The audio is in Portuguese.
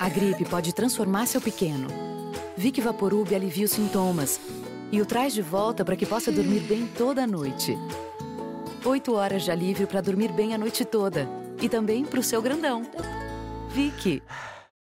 A gripe pode transformar seu pequeno. Vic Vaporub alivia os sintomas e o traz de volta para que possa dormir bem toda a noite. Oito horas de alívio para dormir bem a noite toda. E também para o seu grandão. Vicky.